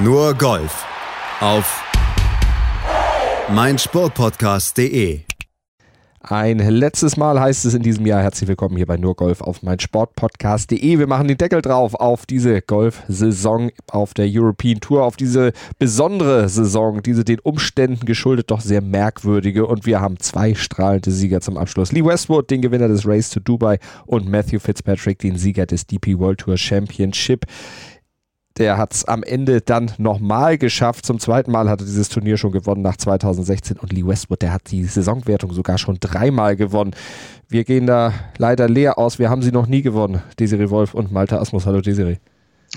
Nur Golf auf meinsportpodcast.de. Ein letztes Mal heißt es in diesem Jahr herzlich willkommen hier bei Nur Golf auf meinsportpodcast.de. Wir machen den Deckel drauf auf diese Golfsaison auf der European Tour, auf diese besondere Saison, diese den Umständen geschuldet doch sehr merkwürdige. Und wir haben zwei strahlende Sieger zum Abschluss. Lee Westwood, den Gewinner des Race to Dubai und Matthew Fitzpatrick, den Sieger des DP World Tour Championship. Der hat es am Ende dann nochmal geschafft. Zum zweiten Mal hat er dieses Turnier schon gewonnen nach 2016. Und Lee Westwood, der hat die Saisonwertung sogar schon dreimal gewonnen. Wir gehen da leider leer aus. Wir haben sie noch nie gewonnen. Desiree Wolf und Malte Asmus. Hallo Desiree.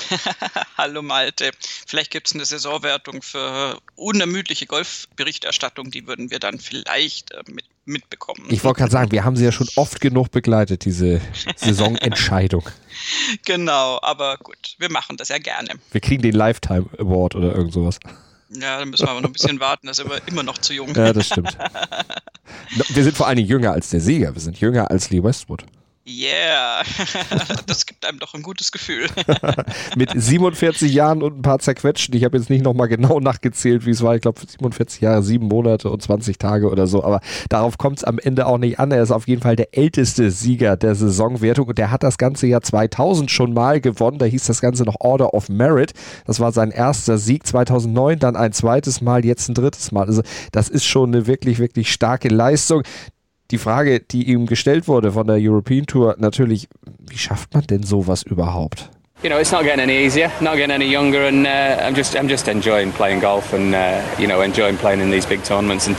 Hallo Malte. Vielleicht gibt es eine Saisonwertung für unermüdliche Golfberichterstattung, die würden wir dann vielleicht äh, mit, mitbekommen. Ich wollte gerade sagen, wir haben sie ja schon oft genug begleitet, diese Saisonentscheidung. genau, aber gut, wir machen das ja gerne. Wir kriegen den Lifetime Award oder irgend sowas. Ja, dann müssen wir aber noch ein bisschen warten, das ist aber immer noch zu jung. Ja, das stimmt. Wir sind vor allen Dingen jünger als der Sieger, wir sind jünger als Lee Westwood. Yeah, das gibt einem doch ein gutes Gefühl. Mit 47 Jahren und ein paar zerquetschen. Ich habe jetzt nicht nochmal genau nachgezählt, wie es war. Ich glaube 47 Jahre, 7 Monate und 20 Tage oder so. Aber darauf kommt es am Ende auch nicht an. Er ist auf jeden Fall der älteste Sieger der Saisonwertung und der hat das ganze Jahr 2000 schon mal gewonnen. Da hieß das Ganze noch Order of Merit. Das war sein erster Sieg 2009, dann ein zweites Mal, jetzt ein drittes Mal. Also das ist schon eine wirklich, wirklich starke Leistung die Frage, die ihm gestellt wurde von der European Tour, natürlich, wie schafft man denn sowas überhaupt? You know, it's not getting any easier, not getting any younger, and uh, I'm just I'm just enjoying playing golf and uh, you know enjoying playing in these big tournaments and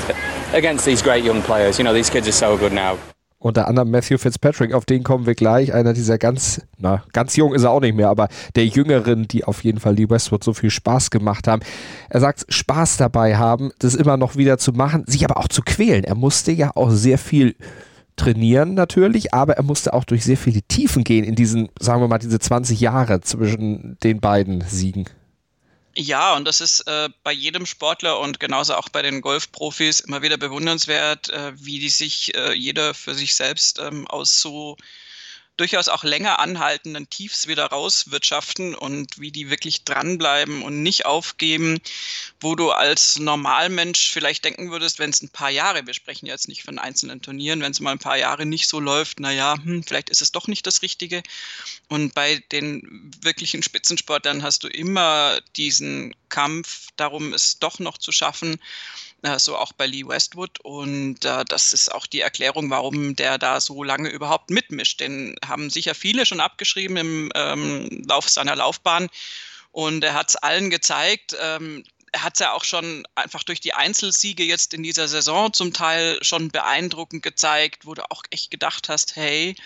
against these great young players. You know, these kids are so good now. Unter anderem Matthew Fitzpatrick, auf den kommen wir gleich. Einer dieser ganz, na, ganz jung ist er auch nicht mehr, aber der Jüngeren, die auf jeden Fall die Westwood so viel Spaß gemacht haben. Er sagt, Spaß dabei haben, das immer noch wieder zu machen, sich aber auch zu quälen. Er musste ja auch sehr viel trainieren natürlich, aber er musste auch durch sehr viele Tiefen gehen in diesen, sagen wir mal, diese 20 Jahre zwischen den beiden Siegen. Ja, und das ist äh, bei jedem Sportler und genauso auch bei den Golfprofis immer wieder bewundernswert, äh, wie die sich äh, jeder für sich selbst ähm, aus so durchaus auch länger anhaltenden Tiefs wieder rauswirtschaften und wie die wirklich dranbleiben und nicht aufgeben, wo du als Normalmensch vielleicht denken würdest, wenn es ein paar Jahre, wir sprechen jetzt nicht von einzelnen Turnieren, wenn es mal ein paar Jahre nicht so läuft, naja, hm, vielleicht ist es doch nicht das Richtige. Und bei den wirklichen Spitzensportlern hast du immer diesen Kampf darum, es doch noch zu schaffen so auch bei Lee Westwood. Und äh, das ist auch die Erklärung, warum der da so lange überhaupt mitmischt. Den haben sicher viele schon abgeschrieben im ähm, Lauf seiner Laufbahn. Und er hat es allen gezeigt. Ähm, er hat es ja auch schon einfach durch die Einzelsiege jetzt in dieser Saison zum Teil schon beeindruckend gezeigt, wo du auch echt gedacht hast, hey,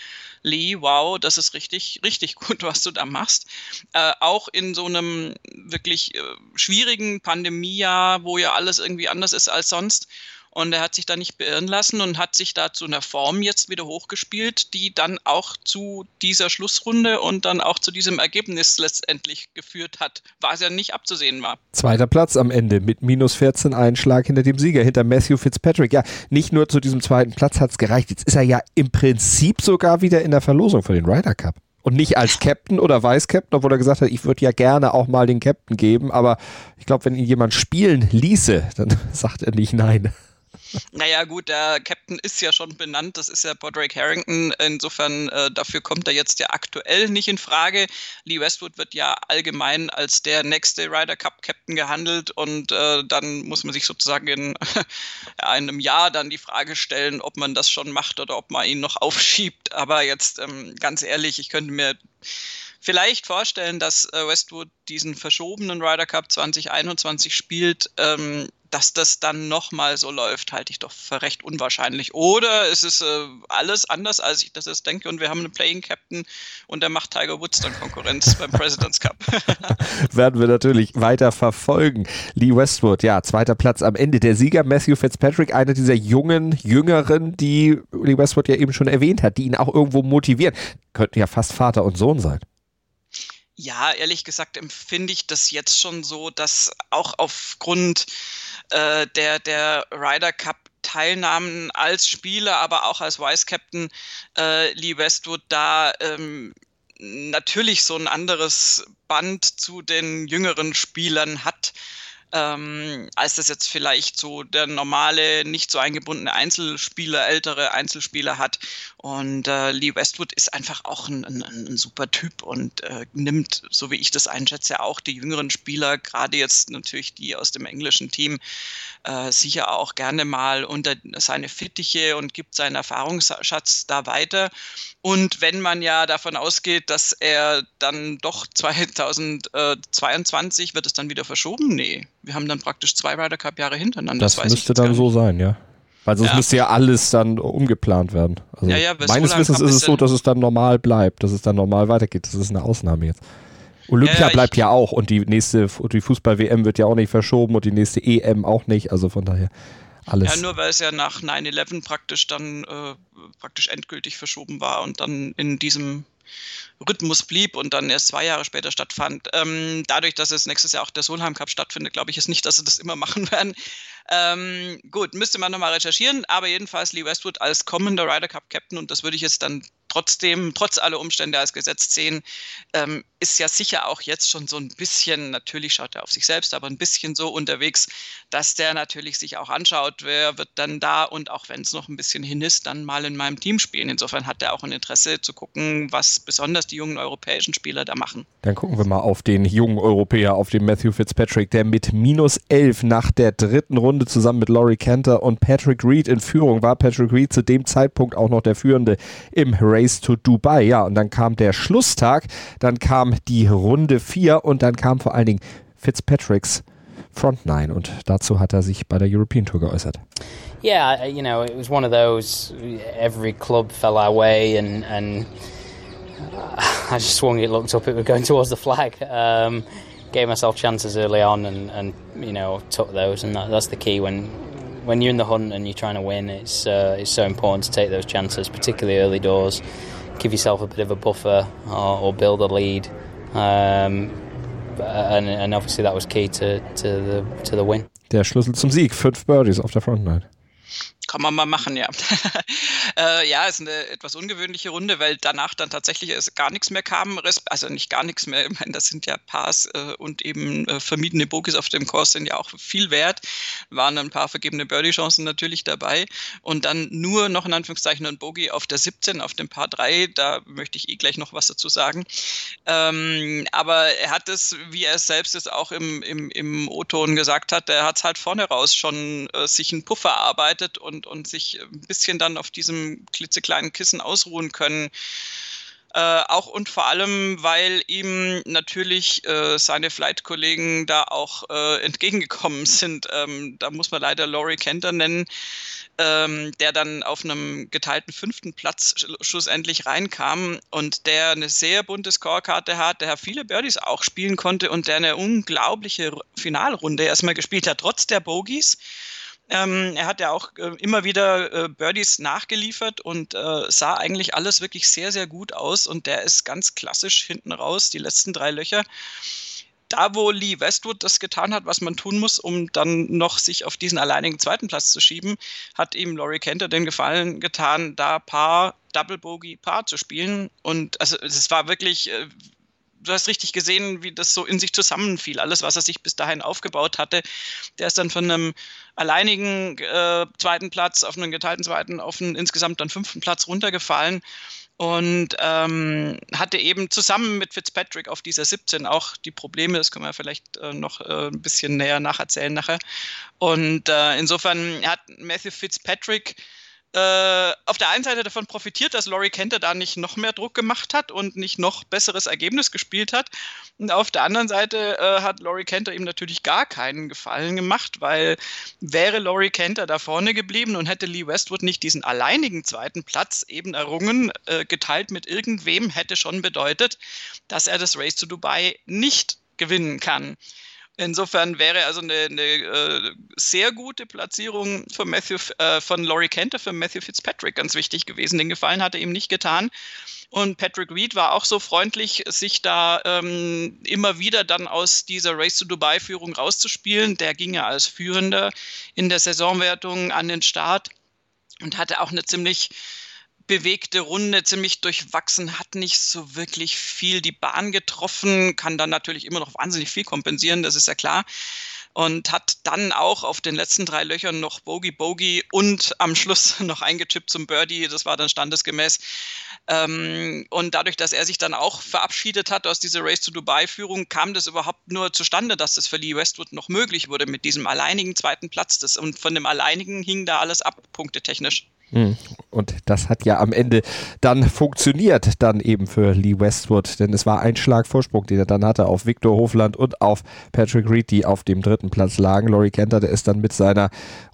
Lee, wow, das ist richtig, richtig gut, was du da machst. Äh, auch in so einem wirklich äh, schwierigen Pandemiejahr, wo ja alles irgendwie anders ist als sonst. Und er hat sich da nicht beirren lassen und hat sich da zu einer Form jetzt wieder hochgespielt, die dann auch zu dieser Schlussrunde und dann auch zu diesem Ergebnis letztendlich geführt hat, was ja nicht abzusehen war. Zweiter Platz am Ende mit minus 14 Einschlag hinter dem Sieger, hinter Matthew Fitzpatrick. Ja, nicht nur zu diesem zweiten Platz hat es gereicht, jetzt ist er ja im Prinzip sogar wieder in der Verlosung für den Ryder Cup. Und nicht als Captain oder Vice-Captain, obwohl er gesagt hat, ich würde ja gerne auch mal den Captain geben, aber ich glaube, wenn ihn jemand spielen ließe, dann sagt er nicht nein. Naja, gut, der Captain ist ja schon benannt, das ist ja Podrick Harrington. Insofern, äh, dafür kommt er jetzt ja aktuell nicht in Frage. Lee Westwood wird ja allgemein als der nächste Ryder Cup Captain gehandelt und äh, dann muss man sich sozusagen in einem Jahr dann die Frage stellen, ob man das schon macht oder ob man ihn noch aufschiebt. Aber jetzt ähm, ganz ehrlich, ich könnte mir vielleicht vorstellen, dass äh, Westwood diesen verschobenen Ryder Cup 2021 spielt. Ähm, dass das dann nochmal so läuft, halte ich doch für recht unwahrscheinlich. Oder es ist äh, alles anders, als ich das jetzt denke, und wir haben einen Playing Captain und der macht Tiger Woods dann Konkurrenz beim President's Cup. Werden wir natürlich weiter verfolgen. Lee Westwood, ja, zweiter Platz am Ende. Der Sieger Matthew Fitzpatrick, einer dieser jungen, jüngeren, die Lee Westwood ja eben schon erwähnt hat, die ihn auch irgendwo motivieren. Könnten ja fast Vater und Sohn sein. Ja, ehrlich gesagt empfinde ich das jetzt schon so, dass auch aufgrund äh, der, der Ryder Cup Teilnahmen als Spieler, aber auch als Vice Captain äh, Lee Westwood da ähm, natürlich so ein anderes Band zu den jüngeren Spielern hat ähm, als das jetzt vielleicht so der normale, nicht so eingebundene Einzelspieler, ältere Einzelspieler hat. Und äh, Lee Westwood ist einfach auch ein, ein, ein super Typ und äh, nimmt, so wie ich das einschätze, auch die jüngeren Spieler, gerade jetzt natürlich die aus dem englischen Team, äh, sicher auch gerne mal unter seine Fittiche und gibt seinen Erfahrungsschatz da weiter. Und wenn man ja davon ausgeht, dass er dann doch 2022 wird es dann wieder verschoben? Nee, wir haben dann praktisch zwei Ryder Cup Jahre hintereinander. Das, das müsste dann so sein, ja. Weil sonst ja. müsste ja alles dann umgeplant werden. Also ja, ja, meines so Wissens ist es so, dass es dann normal bleibt, dass es dann normal weitergeht. Das ist eine Ausnahme jetzt. Olympia bleibt ja auch und die nächste, die Fußball-WM wird ja auch nicht verschoben und die nächste EM auch nicht. Also von daher alles. Ja, nur weil es ja nach 9-11 praktisch dann äh, praktisch endgültig verschoben war und dann in diesem Rhythmus blieb und dann erst zwei Jahre später stattfand. Ähm, dadurch, dass es nächstes Jahr auch der Solheim Cup stattfindet, glaube ich es nicht, dass sie das immer machen werden. Ähm, gut, müsste man nochmal recherchieren, aber jedenfalls Lee Westwood als kommender Ryder Cup Captain und das würde ich jetzt dann trotzdem, trotz aller Umstände als Gesetz sehen, ähm, ist ja sicher auch jetzt schon so ein bisschen, natürlich schaut er auf sich selbst, aber ein bisschen so unterwegs, dass der natürlich sich auch anschaut, wer wird dann da und auch wenn es noch ein bisschen hin ist, dann mal in meinem Team spielen. Insofern hat er auch ein Interesse zu gucken, was besonders die jungen europäischen Spieler da machen. Dann gucken wir mal auf den jungen Europäer, auf den Matthew Fitzpatrick, der mit minus 11 nach der dritten Runde zusammen mit Laurie Cantor und Patrick Reed in Führung war. Patrick Reed zu dem Zeitpunkt auch noch der Führende im Race to Dubai. Ja, und dann kam der Schlusstag, dann kam die Runde 4 und dann kam vor allen Dingen Fitzpatricks Front Nine und dazu hat er sich bei der European Tour geäußert. Yeah, you know, it was one of those. Every club fell our way, and and I just swung it, looked up, it was going towards the flag. Um, gave myself chances early on, and, and you know took those, and that, that's the key when when you're in the hunt and you're trying to win. It's uh, it's so important to take those chances, particularly early doors. Give yourself a bit of a buffer or, or build a lead. Um, and, and obviously that was key to, to the to the win. Der Schlüssel zum Sieg, fünf Birdies auf der Frontline. Kann man mal machen, ja. äh, ja, ist eine etwas ungewöhnliche Runde, weil danach dann tatsächlich gar nichts mehr kam. Also nicht gar nichts mehr. Ich meine, das sind ja Pars äh, und eben äh, vermiedene Bogies auf dem Kurs sind ja auch viel wert. Waren ein paar vergebene Birdie-Chancen natürlich dabei. Und dann nur noch in Anführungszeichen ein Bogie auf der 17, auf dem Paar 3. Da möchte ich eh gleich noch was dazu sagen. Ähm, aber er hat es, wie er es selbst jetzt auch im, im, im O-Ton gesagt hat, er hat es halt vorne raus schon äh, sich einen Puffer erarbeitet und und, und sich ein bisschen dann auf diesem klitzekleinen Kissen ausruhen können. Äh, auch und vor allem, weil ihm natürlich äh, seine Flight-Kollegen da auch äh, entgegengekommen sind. Ähm, da muss man leider Laurie Kenter nennen, ähm, der dann auf einem geteilten fünften Platz schlussendlich reinkam und der eine sehr bunte Scorekarte hat, der viele Birdies auch spielen konnte und der eine unglaubliche Finalrunde erstmal gespielt hat, trotz der Bogies. Ähm, er hat ja auch äh, immer wieder äh, Birdies nachgeliefert und äh, sah eigentlich alles wirklich sehr, sehr gut aus. Und der ist ganz klassisch hinten raus, die letzten drei Löcher. Da, wo Lee Westwood das getan hat, was man tun muss, um dann noch sich auf diesen alleinigen zweiten Platz zu schieben, hat ihm Laurie Kenter den Gefallen getan, da Paar, Double Bogey, Paar zu spielen. Und also es war wirklich äh, du hast richtig gesehen, wie das so in sich zusammenfiel. Alles, was er sich bis dahin aufgebaut hatte, der ist dann von einem alleinigen äh, zweiten Platz auf einen geteilten zweiten, auf einen insgesamt dann fünften Platz runtergefallen und ähm, hatte eben zusammen mit Fitzpatrick auf dieser 17 auch die Probleme, das können wir vielleicht äh, noch äh, ein bisschen näher nacherzählen nachher. Und äh, insofern hat Matthew Fitzpatrick äh, auf der einen Seite davon profitiert, dass Laurie Kenter da nicht noch mehr Druck gemacht hat und nicht noch besseres Ergebnis gespielt hat. Und auf der anderen Seite äh, hat Laurie Kenter ihm natürlich gar keinen Gefallen gemacht, weil wäre Laurie Kenter da vorne geblieben und hätte Lee Westwood nicht diesen alleinigen zweiten Platz eben errungen, äh, geteilt mit irgendwem, hätte schon bedeutet, dass er das Race to Dubai nicht gewinnen kann. Insofern wäre also eine, eine äh, sehr gute Platzierung von, Matthew, äh, von Laurie Kenter für Matthew Fitzpatrick ganz wichtig gewesen. Den Gefallen hat er ihm nicht getan. Und Patrick Reed war auch so freundlich, sich da ähm, immer wieder dann aus dieser Race to Dubai-Führung rauszuspielen. Der ging ja als Führender in der Saisonwertung an den Start und hatte auch eine ziemlich bewegte Runde, ziemlich durchwachsen, hat nicht so wirklich viel die Bahn getroffen, kann dann natürlich immer noch wahnsinnig viel kompensieren, das ist ja klar und hat dann auch auf den letzten drei Löchern noch Bogey Bogey und am Schluss noch eingetippt zum Birdie. Das war dann standesgemäß. Ähm, und dadurch, dass er sich dann auch verabschiedet hat aus dieser Race to Dubai-Führung, kam das überhaupt nur zustande, dass das für Lee Westwood noch möglich wurde mit diesem alleinigen zweiten Platz. Und von dem alleinigen hing da alles ab, punktetechnisch. Hm. Und das hat ja am Ende dann funktioniert, dann eben für Lee Westwood, denn es war ein Schlag Vorsprung, den er dann hatte auf Victor Hofland und auf Patrick Reed, die auf dem dritten Platz lagen. Laurie Kenter, der ist dann mit seiner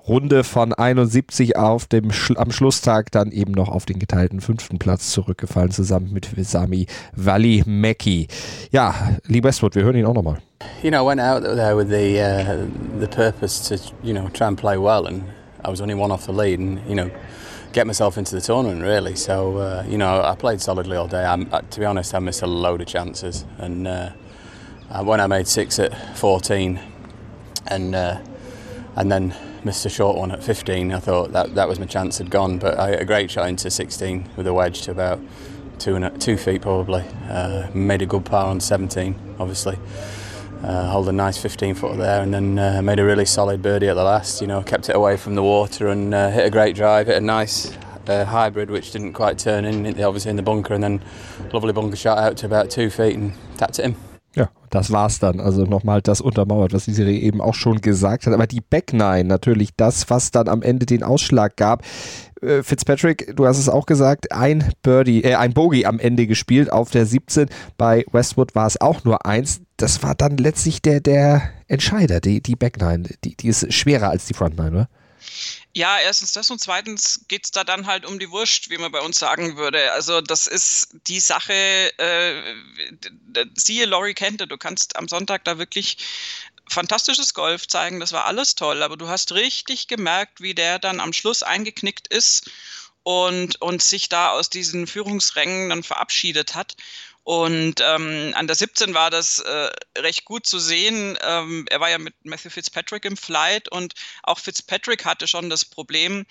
Runde von 71 auf dem am Schlusstag dann eben noch auf den geteilten fünften Platz zurückgefallen, zusammen mit Sami Valley Mackie. Ja, Lee Westwood, wir hören ihn auch nochmal. You know, I went out there with the, uh, the purpose to, you know, try and play well and I was only one off the lead and, you know, get myself into the tournament really. So uh, you know, I played solidly all day. I'm, uh, to be honest, I missed a load of chances, and uh, uh when I made six at 14, and uh, and then missed a short one at 15, I thought that that was my chance had gone. But I a great shot into 16 with a wedge to about two and a, two feet probably. Uh, made a good par on 17, obviously. Uh, hold a nice 15 footer there, and then uh, made a really solid birdie at the last. You know, kept it away from the water and uh, hit a great drive, hit a nice uh, hybrid which didn't quite turn in, obviously in the bunker, and then lovely bunker shot out to about two feet and tapped it in. Ja, das war's dann. Also nochmal das untermauert, was die Serie eben auch schon gesagt hat. Aber die Back Nine, natürlich das, was dann am Ende den Ausschlag gab. Äh, Fitzpatrick, du hast es auch gesagt, ein Birdie, äh, ein Bogey am Ende gespielt auf der 17. Bei Westwood war es auch nur eins. Das war dann letztlich der, der Entscheider, die, die Back Nine. Die, die ist schwerer als die Front Nine, oder? Ja, erstens das und zweitens geht es da dann halt um die Wurst, wie man bei uns sagen würde. Also das ist die Sache, äh, siehe Laurie Kente, du kannst am Sonntag da wirklich fantastisches Golf zeigen, das war alles toll, aber du hast richtig gemerkt, wie der dann am Schluss eingeknickt ist und, und sich da aus diesen Führungsrängen dann verabschiedet hat. Und ähm, an der 17 war das äh, recht gut zu sehen. Ähm, er war ja mit Matthew Fitzpatrick im Flight und auch Fitzpatrick hatte schon das Problem,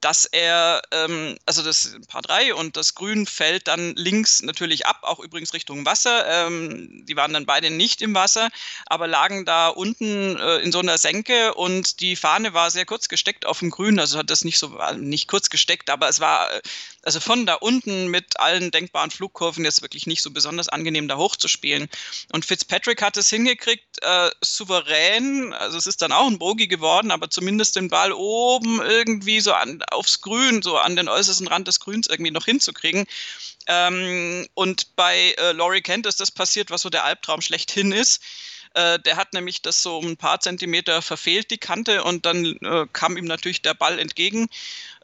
dass er, ähm, also das Paar 3 und das Grün fällt dann links natürlich ab, auch übrigens Richtung Wasser. Ähm, die waren dann beide nicht im Wasser, aber lagen da unten äh, in so einer Senke und die Fahne war sehr kurz gesteckt auf dem Grün, also hat das nicht so, nicht kurz gesteckt, aber es war äh, also von da unten mit allen denkbaren Flugkurven jetzt wirklich nicht so besonders angenehm da hochzuspielen. Und Fitzpatrick hat es hingekriegt, äh, souverän, also es ist dann auch ein Bogie geworden, aber zumindest den Ball oben irgendwie so an, aufs Grün, so an den äußersten Rand des Grüns irgendwie noch hinzukriegen. Ähm, und bei äh, Laurie Kent ist das passiert, was so der Albtraum schlechthin ist. Äh, der hat nämlich das so ein paar Zentimeter verfehlt, die Kante, und dann äh, kam ihm natürlich der Ball entgegen.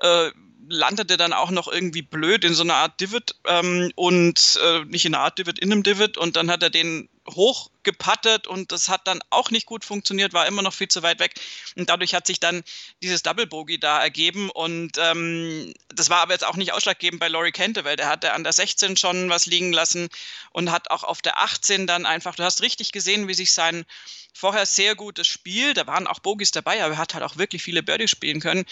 Äh, landete dann auch noch irgendwie blöd in so einer Art Divot ähm, und äh, nicht in einer Art Divot, in einem Divot und dann hat er den hochgepattet und das hat dann auch nicht gut funktioniert, war immer noch viel zu weit weg. Und dadurch hat sich dann dieses Double Bogey da ergeben und ähm, das war aber jetzt auch nicht ausschlaggebend bei Laurie Kente, weil der hatte an der 16 schon was liegen lassen und hat auch auf der 18 dann einfach, du hast richtig gesehen, wie sich sein vorher sehr gutes Spiel, da waren auch Bogies dabei, aber er hat halt auch wirklich viele Birdies spielen können,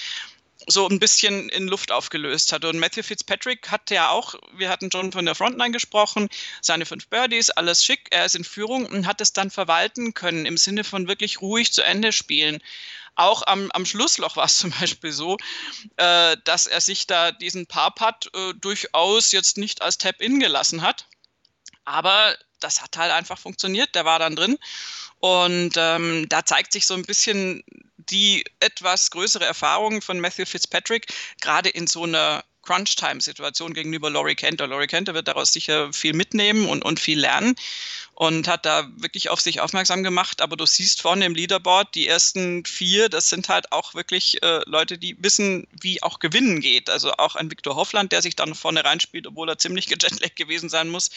so ein bisschen in Luft aufgelöst hat. Und Matthew Fitzpatrick hat ja auch, wir hatten schon von der Frontline gesprochen, seine fünf Birdies, alles schick, er ist in Führung und hat es dann verwalten können, im Sinne von wirklich ruhig zu Ende spielen. Auch am, am Schlussloch war es zum Beispiel so, äh, dass er sich da diesen Par-Putt äh, durchaus jetzt nicht als Tap-In gelassen hat. Aber das hat halt einfach funktioniert, der war dann drin. Und ähm, da zeigt sich so ein bisschen die etwas größere Erfahrung von Matthew Fitzpatrick, gerade in so einer Crunch-Time-Situation gegenüber Laurie Kenter. Laurie Kenter wird daraus sicher viel mitnehmen und, und viel lernen und hat da wirklich auf sich aufmerksam gemacht. Aber du siehst vorne im Leaderboard, die ersten vier, das sind halt auch wirklich äh, Leute, die wissen, wie auch gewinnen geht. Also auch ein Viktor Hoffland, der sich dann vorne reinspielt, obwohl er ziemlich gejetlaggt gewesen sein muss.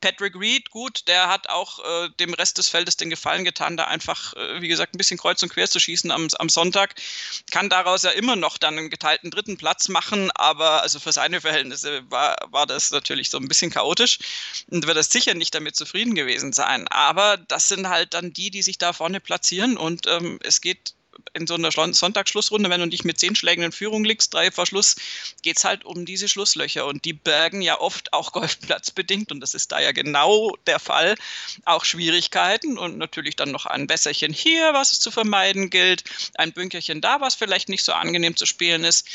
Patrick Reed, gut, der hat auch äh, dem Rest des Feldes den Gefallen getan, da einfach, äh, wie gesagt, ein bisschen kreuz und quer zu schießen am, am Sonntag. Kann daraus ja immer noch dann einen geteilten dritten Platz machen, aber also für seine Verhältnisse war, war das natürlich so ein bisschen chaotisch und wird er sicher nicht damit zufrieden gewesen sein. Aber das sind halt dann die, die sich da vorne platzieren. Und ähm, es geht in so einer Sonntagsschlussrunde, wenn du nicht mit zehn Schlägen in Führung liegst, drei vor Schluss, geht es halt um diese Schlusslöcher. Und die bergen ja oft auch golfplatzbedingt. Und das ist da ja genau der Fall. Auch Schwierigkeiten und natürlich dann noch ein Wässerchen hier, was es zu vermeiden gilt, ein Bünkerchen da, was vielleicht nicht so angenehm zu spielen ist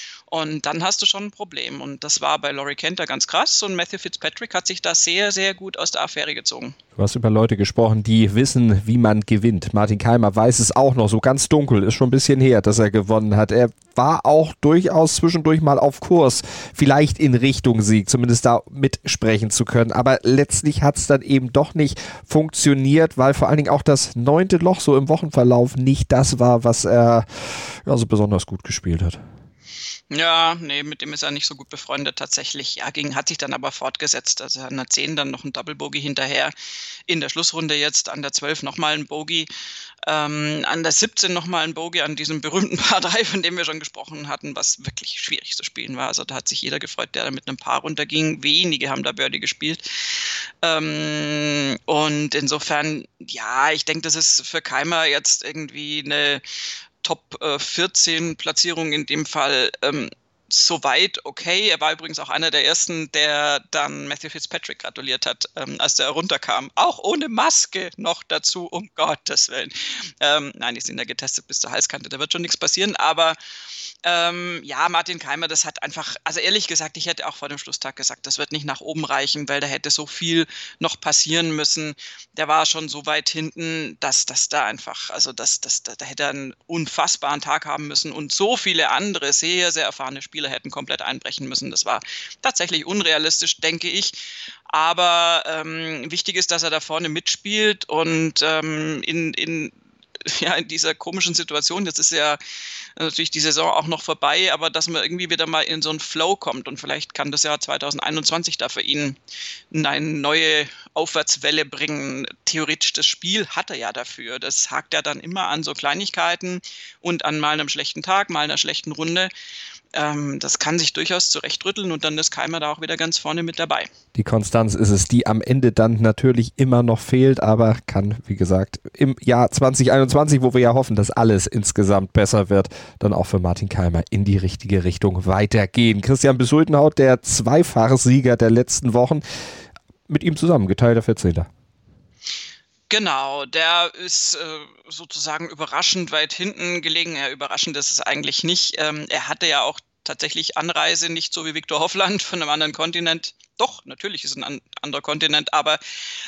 und dann hast du schon ein Problem und das war bei Laurie Kenter ganz krass und Matthew Fitzpatrick hat sich da sehr, sehr gut aus der Affäre gezogen. Du hast über Leute gesprochen, die wissen, wie man gewinnt. Martin Keimer weiß es auch noch, so ganz dunkel, ist schon ein bisschen her, dass er gewonnen hat. Er war auch durchaus zwischendurch mal auf Kurs, vielleicht in Richtung Sieg, zumindest da mitsprechen zu können. Aber letztlich hat es dann eben doch nicht funktioniert, weil vor allen Dingen auch das neunte Loch so im Wochenverlauf nicht das war, was er ja, so besonders gut gespielt hat. Ja, nee, mit dem ist er nicht so gut befreundet tatsächlich. Ja, gegen hat sich dann aber fortgesetzt. Also an der 10 dann noch ein Double Bogey hinterher. In der Schlussrunde jetzt an der 12 nochmal ein Bogey. Ähm, an der 17 nochmal ein Bogey an diesem berühmten Paar 3, von dem wir schon gesprochen hatten, was wirklich schwierig zu spielen war. Also da hat sich jeder gefreut, der da mit einem Paar runterging. Wenige haben da Birdie gespielt. Ähm, und insofern, ja, ich denke, das ist für Keimer jetzt irgendwie eine Top äh, 14 Platzierung in dem Fall ähm, soweit okay. Er war übrigens auch einer der ersten, der dann Matthew Fitzpatrick gratuliert hat, ähm, als der runterkam. Auch ohne Maske noch dazu, um Gottes Willen. Ähm, nein, die sind ja getestet bis zur Halskante, da wird schon nichts passieren, aber ähm, ja, Martin Keimer, das hat einfach, also ehrlich gesagt, ich hätte auch vor dem Schlusstag gesagt, das wird nicht nach oben reichen, weil da hätte so viel noch passieren müssen. Der war schon so weit hinten, dass das da einfach, also das, das, da, da hätte er einen unfassbaren Tag haben müssen und so viele andere sehr, sehr erfahrene Spieler hätten komplett einbrechen müssen. Das war tatsächlich unrealistisch, denke ich. Aber ähm, wichtig ist, dass er da vorne mitspielt und ähm, in, in ja, in dieser komischen Situation, jetzt ist ja natürlich die Saison auch noch vorbei, aber dass man irgendwie wieder mal in so einen Flow kommt und vielleicht kann das Jahr 2021 da für ihn eine neue Aufwärtswelle bringen. Theoretisch das Spiel hat er ja dafür. Das hakt ja dann immer an so Kleinigkeiten und an mal einem schlechten Tag, mal einer schlechten Runde ähm, das kann sich durchaus zurechtrütteln und dann ist Keimer da auch wieder ganz vorne mit dabei. Die Konstanz ist es, die am Ende dann natürlich immer noch fehlt, aber kann, wie gesagt, im Jahr 2021, wo wir ja hoffen, dass alles insgesamt besser wird, dann auch für Martin Keimer in die richtige Richtung weitergehen. Christian Besultenhaut, der Zweifachsieger der letzten Wochen, mit ihm zusammen, geteilter 14. Genau, der ist äh, sozusagen überraschend weit hinten gelegen. Ja, überraschend ist es eigentlich nicht. Ähm, er hatte ja auch tatsächlich Anreise, nicht so wie Viktor Hoffland von einem anderen Kontinent. Doch, natürlich ist es ein an anderer Kontinent, aber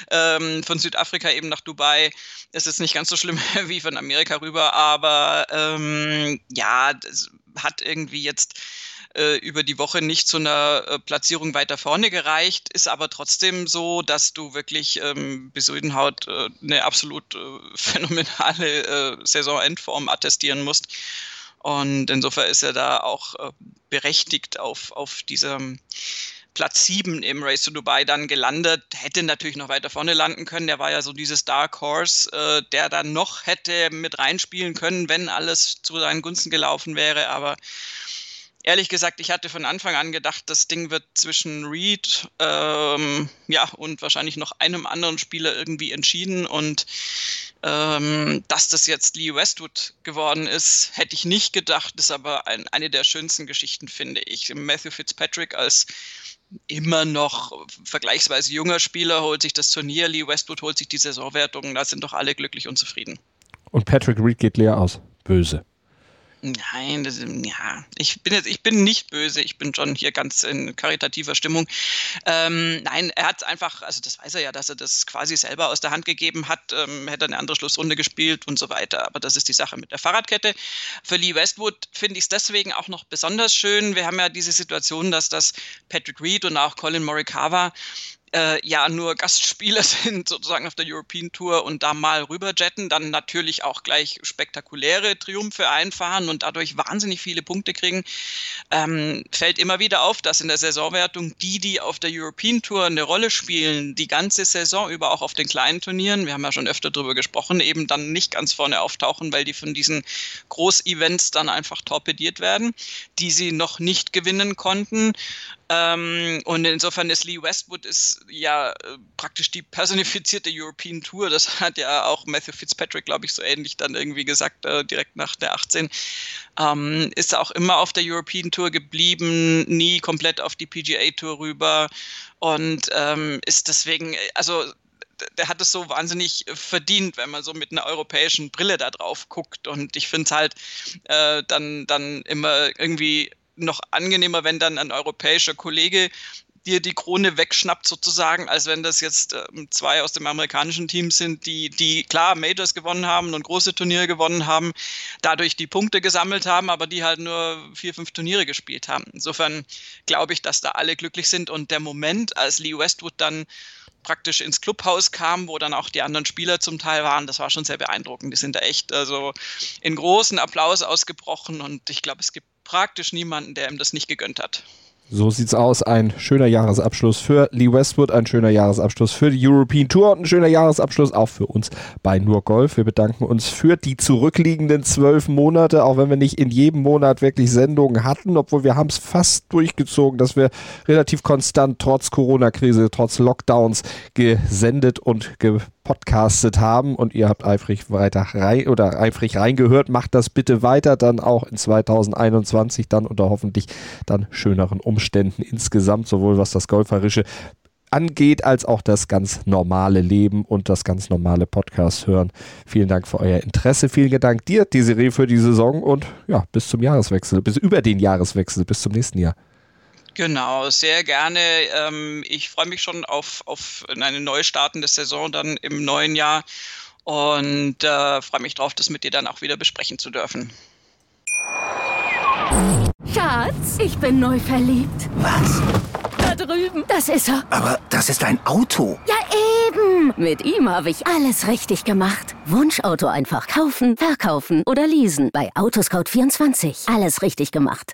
ähm, von Südafrika eben nach Dubai ist es nicht ganz so schlimm wie von Amerika rüber. Aber ähm, ja, hat irgendwie jetzt äh, über die Woche nicht zu einer äh, Platzierung weiter vorne gereicht, ist aber trotzdem so, dass du wirklich ähm, Besuidenhaut äh, eine absolut äh, phänomenale äh, Saisonendform attestieren musst. Und insofern ist er da auch äh, berechtigt auf, auf diesem Platz 7 im Race to Dubai dann gelandet, hätte natürlich noch weiter vorne landen können. Der war ja so dieses Dark Horse, äh, der dann noch hätte mit reinspielen können, wenn alles zu seinen Gunsten gelaufen wäre. Aber ehrlich gesagt, ich hatte von Anfang an gedacht, das Ding wird zwischen Reed ähm, ja, und wahrscheinlich noch einem anderen Spieler irgendwie entschieden. Und ähm, dass das jetzt Lee Westwood geworden ist, hätte ich nicht gedacht. Das ist aber ein, eine der schönsten Geschichten, finde ich. Matthew Fitzpatrick als immer noch vergleichsweise junger Spieler holt sich das Turnier, Lee Westwood holt sich die Saisonwertung, da sind doch alle glücklich und zufrieden. Und Patrick Reed geht leer aus. Böse. Nein, das, ja, ich bin jetzt, ich bin nicht böse, ich bin schon hier ganz in karitativer Stimmung. Ähm, nein, er hat einfach, also das weiß er ja, dass er das quasi selber aus der Hand gegeben hat, ähm, hätte eine andere Schlussrunde gespielt und so weiter. Aber das ist die Sache mit der Fahrradkette. Für Lee Westwood finde ich es deswegen auch noch besonders schön. Wir haben ja diese Situation, dass das Patrick Reed und auch Colin Morikawa äh, ja nur Gastspieler sind, sozusagen auf der European Tour und da mal rüberjetten, dann natürlich auch gleich spektakuläre Triumphe einfahren und dadurch wahnsinnig viele Punkte kriegen, ähm, fällt immer wieder auf, dass in der Saisonwertung die, die auf der European Tour eine Rolle spielen, die ganze Saison über auch auf den kleinen Turnieren, wir haben ja schon öfter darüber gesprochen, eben dann nicht ganz vorne auftauchen, weil die von diesen Großevents dann einfach torpediert werden, die sie noch nicht gewinnen konnten. Ähm, und insofern ist Lee Westwood ist ja äh, praktisch die personifizierte European Tour. Das hat ja auch Matthew Fitzpatrick, glaube ich, so ähnlich dann irgendwie gesagt, äh, direkt nach der 18. Ähm, ist auch immer auf der European Tour geblieben, nie komplett auf die PGA Tour rüber und ähm, ist deswegen, also der hat es so wahnsinnig verdient, wenn man so mit einer europäischen Brille da drauf guckt. Und ich finde es halt äh, dann, dann immer irgendwie noch angenehmer, wenn dann ein europäischer Kollege dir die Krone wegschnappt sozusagen, als wenn das jetzt ähm, zwei aus dem amerikanischen Team sind, die, die klar Majors gewonnen haben und große Turniere gewonnen haben, dadurch die Punkte gesammelt haben, aber die halt nur vier, fünf Turniere gespielt haben. Insofern glaube ich, dass da alle glücklich sind und der Moment, als Lee Westwood dann praktisch ins Clubhaus kam, wo dann auch die anderen Spieler zum Teil waren, das war schon sehr beeindruckend. Die sind da echt also in großen Applaus ausgebrochen und ich glaube, es gibt praktisch niemanden, der ihm das nicht gegönnt hat. So sieht's aus. Ein schöner Jahresabschluss für Lee Westwood, ein schöner Jahresabschluss für die European Tour und ein schöner Jahresabschluss auch für uns bei Nur Golf. Wir bedanken uns für die zurückliegenden zwölf Monate, auch wenn wir nicht in jedem Monat wirklich Sendungen hatten, obwohl wir haben es fast durchgezogen, dass wir relativ konstant trotz Corona-Krise, trotz Lockdowns gesendet und ge podcastet haben und ihr habt eifrig weiter rein oder eifrig reingehört, macht das bitte weiter, dann auch in 2021 dann unter hoffentlich dann schöneren Umständen insgesamt, sowohl was das Golferische angeht, als auch das ganz normale Leben und das ganz normale Podcast hören. Vielen Dank für euer Interesse. Vielen Dank dir, Desiree, für die Saison und ja, bis zum Jahreswechsel, bis über den Jahreswechsel, bis zum nächsten Jahr. Genau, sehr gerne. Ähm, ich freue mich schon auf, auf eine neu startende Saison dann im neuen Jahr und äh, freue mich darauf, das mit dir dann auch wieder besprechen zu dürfen. Schatz, ich bin neu verliebt. Was? Da drüben. Das ist er. Aber das ist ein Auto. Ja, eben. Mit ihm habe ich alles richtig gemacht. Wunschauto einfach kaufen, verkaufen oder leasen. Bei Autoscout24. Alles richtig gemacht.